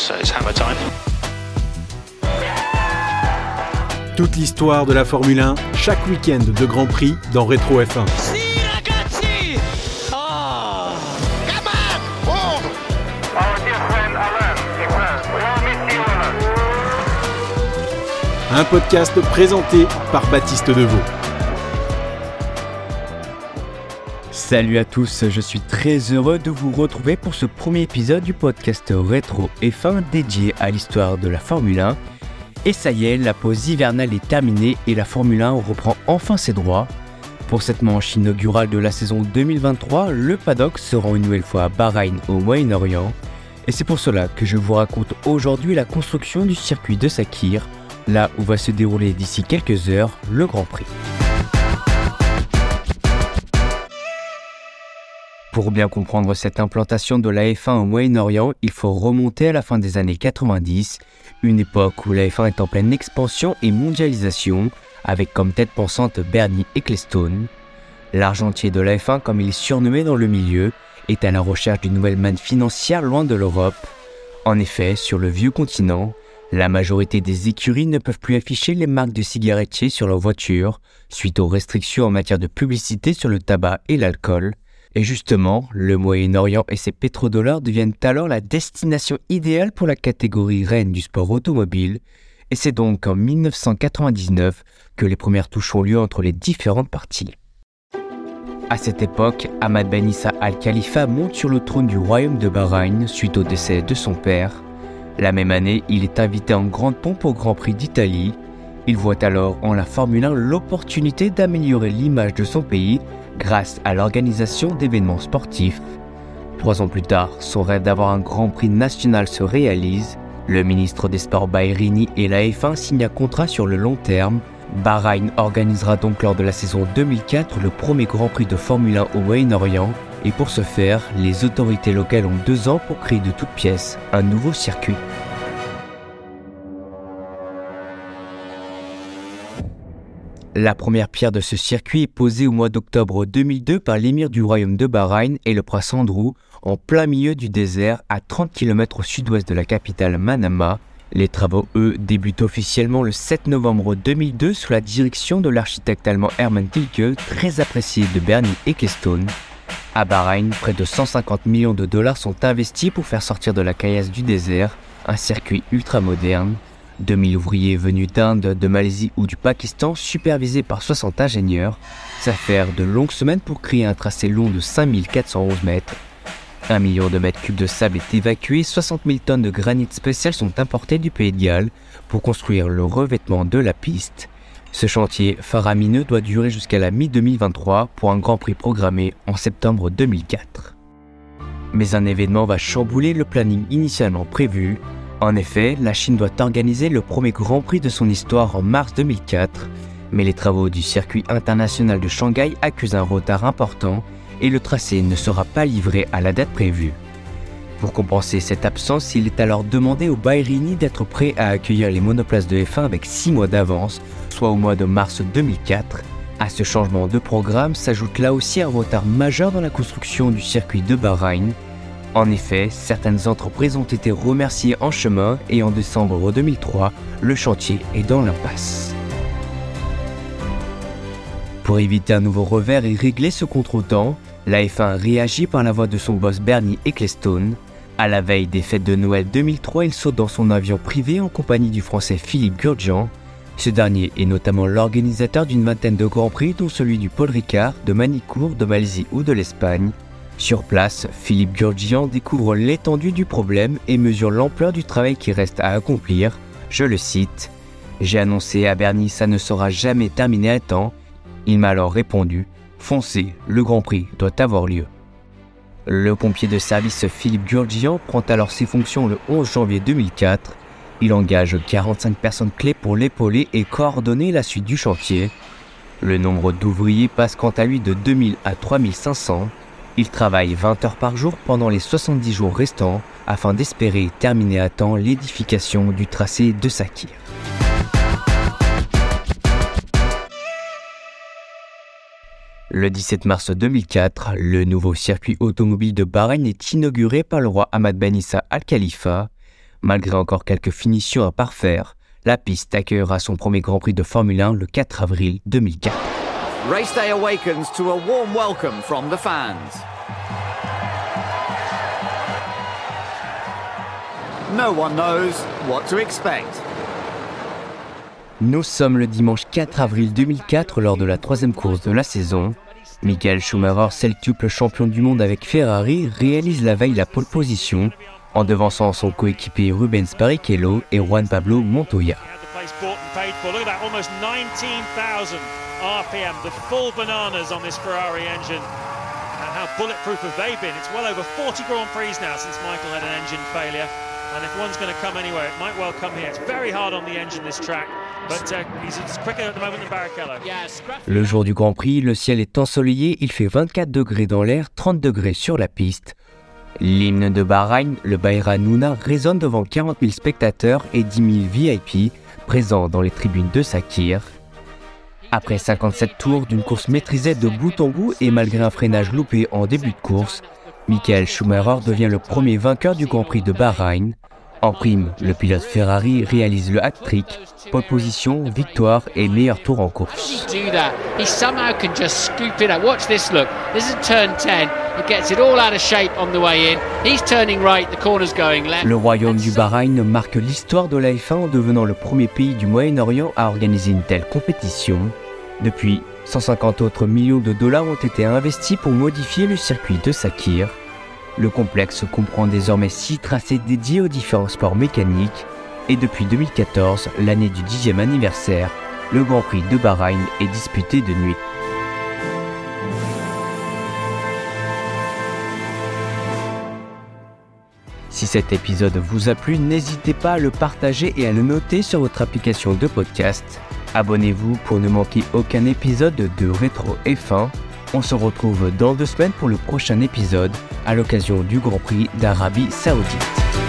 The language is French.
it's, it's hammer time. Toute l'histoire de la Formule 1, chaque week-end de Grand Prix dans Rétro F1. Si ragazzi! Ah! Come on, move! Our dear friend Alain, Ibrahim, we all miss you, Alain. Un podcast présenté par Baptiste Deveau. Salut à tous, je suis très heureux de vous retrouver pour ce premier épisode du podcast Rétro F1 dédié à l'histoire de la Formule 1. Et ça y est, la pause hivernale est terminée et la Formule 1 reprend enfin ses droits. Pour cette manche inaugurale de la saison 2023, le paddock se rend une nouvelle fois à Bahreïn au Moyen-Orient. Et c'est pour cela que je vous raconte aujourd'hui la construction du circuit de Sakir, là où va se dérouler d'ici quelques heures le Grand Prix. Pour bien comprendre cette implantation de la F1 au Moyen-Orient, il faut remonter à la fin des années 90, une époque où la F1 est en pleine expansion et mondialisation, avec comme tête pensante Bernie Ecclestone. L'argentier de la F1, comme il est surnommé dans le milieu, est à la recherche d'une nouvelle manne financière loin de l'Europe. En effet, sur le vieux continent, la majorité des écuries ne peuvent plus afficher les marques de cigarettiers sur leurs voitures, suite aux restrictions en matière de publicité sur le tabac et l'alcool. Et justement, le Moyen-Orient et ses pétrodollars deviennent alors la destination idéale pour la catégorie reine du sport automobile, et c'est donc en 1999 que les premières touches ont lieu entre les différentes parties. À cette époque, Ahmad Ben Issa Al-Khalifa monte sur le trône du royaume de Bahreïn suite au décès de son père. La même année, il est invité en grande pompe au Grand Prix d'Italie. Il voit alors en la Formule 1 l'opportunité d'améliorer l'image de son pays grâce à l'organisation d'événements sportifs. Trois ans plus tard, son rêve d'avoir un Grand Prix national se réalise. Le ministre des Sports Bahreïni et la F1 signent un contrat sur le long terme. Bahreïn organisera donc lors de la saison 2004 le premier Grand Prix de Formule 1 au Moyen-Orient. Et pour ce faire, les autorités locales ont deux ans pour créer de toutes pièces un nouveau circuit. La première pierre de ce circuit est posée au mois d'octobre 2002 par l'émir du royaume de Bahreïn et le prince Andrew, en plein milieu du désert, à 30 km au sud-ouest de la capitale Manama. Les travaux, eux, débutent officiellement le 7 novembre 2002 sous la direction de l'architecte allemand Hermann Tilke, très apprécié de Bernie Ecclestone. À Bahreïn, près de 150 millions de dollars sont investis pour faire sortir de la caillasse du désert un circuit ultra moderne 2000 ouvriers venus d'Inde, de Malaisie ou du Pakistan, supervisés par 60 ingénieurs. Ça fait de longues semaines pour créer un tracé long de 5411 mètres. Un million de mètres cubes de sable est évacué, 60 000 tonnes de granit spécial sont importées du Pays de Galles pour construire le revêtement de la piste. Ce chantier faramineux doit durer jusqu'à la mi-2023 pour un Grand Prix programmé en septembre 2004. Mais un événement va chambouler le planning initialement prévu en effet, la Chine doit organiser le premier Grand Prix de son histoire en mars 2004, mais les travaux du circuit international de Shanghai accusent un retard important et le tracé ne sera pas livré à la date prévue. Pour compenser cette absence, il est alors demandé au Bahreïni d'être prêt à accueillir les monoplaces de F1 avec 6 mois d'avance, soit au mois de mars 2004. À ce changement de programme s'ajoute là aussi un retard majeur dans la construction du circuit de Bahreïn, en effet, certaines entreprises ont été remerciées en chemin et en décembre 2003, le chantier est dans l'impasse. Pour éviter un nouveau revers et régler ce contretemps, la F1 réagit par la voix de son boss Bernie Ecclestone. À la veille des fêtes de Noël 2003, il saute dans son avion privé en compagnie du français Philippe Gurgian. Ce dernier est notamment l'organisateur d'une vingtaine de grands prix, dont celui du Paul Ricard, de Manicourt, de Malaisie ou de l'Espagne. Sur place, Philippe Gurgian découvre l'étendue du problème et mesure l'ampleur du travail qui reste à accomplir. Je le cite J'ai annoncé à Bernie ça ne sera jamais terminé à temps. Il m'a alors répondu Foncez, le Grand Prix doit avoir lieu. Le pompier de service Philippe Gurgian prend alors ses fonctions le 11 janvier 2004. Il engage 45 personnes clés pour l'épauler et coordonner la suite du chantier. Le nombre d'ouvriers passe quant à lui de 2000 à 3500. Il travaille 20 heures par jour pendant les 70 jours restants afin d'espérer terminer à temps l'édification du tracé de Sakir. Le 17 mars 2004, le nouveau circuit automobile de Bahreïn est inauguré par le roi Ahmad Ben Issa Al Khalifa. Malgré encore quelques finitions à parfaire, la piste accueillera son premier Grand Prix de Formule 1 le 4 avril 2004. Race day awakens to a warm welcome from the fans. No one knows what to expect. Nous sommes le dimanche 4 avril 2004 lors de la troisième course de la saison. Michael Schumacher, septuple champion du monde avec Ferrari, réalise la veille la pole position en devançant son coéquipier Rubens Barrichello et Juan Pablo Montoya. Place bought and paid for. Look at that, almost 19,000 RPM, the full bananas on this Ferrari engine. And how bulletproof have they been? It's well over 40 Grand Prix now since Michael had an engine failure. And if one's going to come anywhere, it might well come here. It's very hard on the engine, this track. But uh, he's quicker at the moment than Barrichello. Le jour du Grand Prix, le ciel est ensoleillé, il fait 24 degrés dans l'air, 30 degrés sur la piste. L'hymne de Bahreïn, le Bayra Nouna, résonne devant 40 000 spectateurs et 10 000 VIP présents dans les tribunes de Sakir. Après 57 tours d'une course maîtrisée de bout en bout et malgré un freinage loupé en début de course, Michael Schumacher devient le premier vainqueur du Grand Prix de Bahreïn. En prime, le pilote Ferrari réalise le hat-trick, pole position, victoire et meilleur tour en course. do that? He somehow can just scoop it out. Watch this look. This is turn 10. He gets it all out of shape on the way in. He's turning right, the corner's going left. Le royaume du Bahreïn marque l'histoire de la F1 en devenant le premier pays du Moyen-Orient à organiser une telle compétition. Depuis, 150 autres millions de dollars ont été investis pour modifier le circuit de Sakir. Le complexe comprend désormais 6 tracés dédiés aux différents sports mécaniques et depuis 2014, l'année du 10e anniversaire, le Grand Prix de Bahreïn est disputé de nuit. Si cet épisode vous a plu, n'hésitez pas à le partager et à le noter sur votre application de podcast. Abonnez-vous pour ne manquer aucun épisode de Rétro F1. On se retrouve dans deux semaines pour le prochain épisode à l'occasion du Grand Prix d'Arabie Saoudite.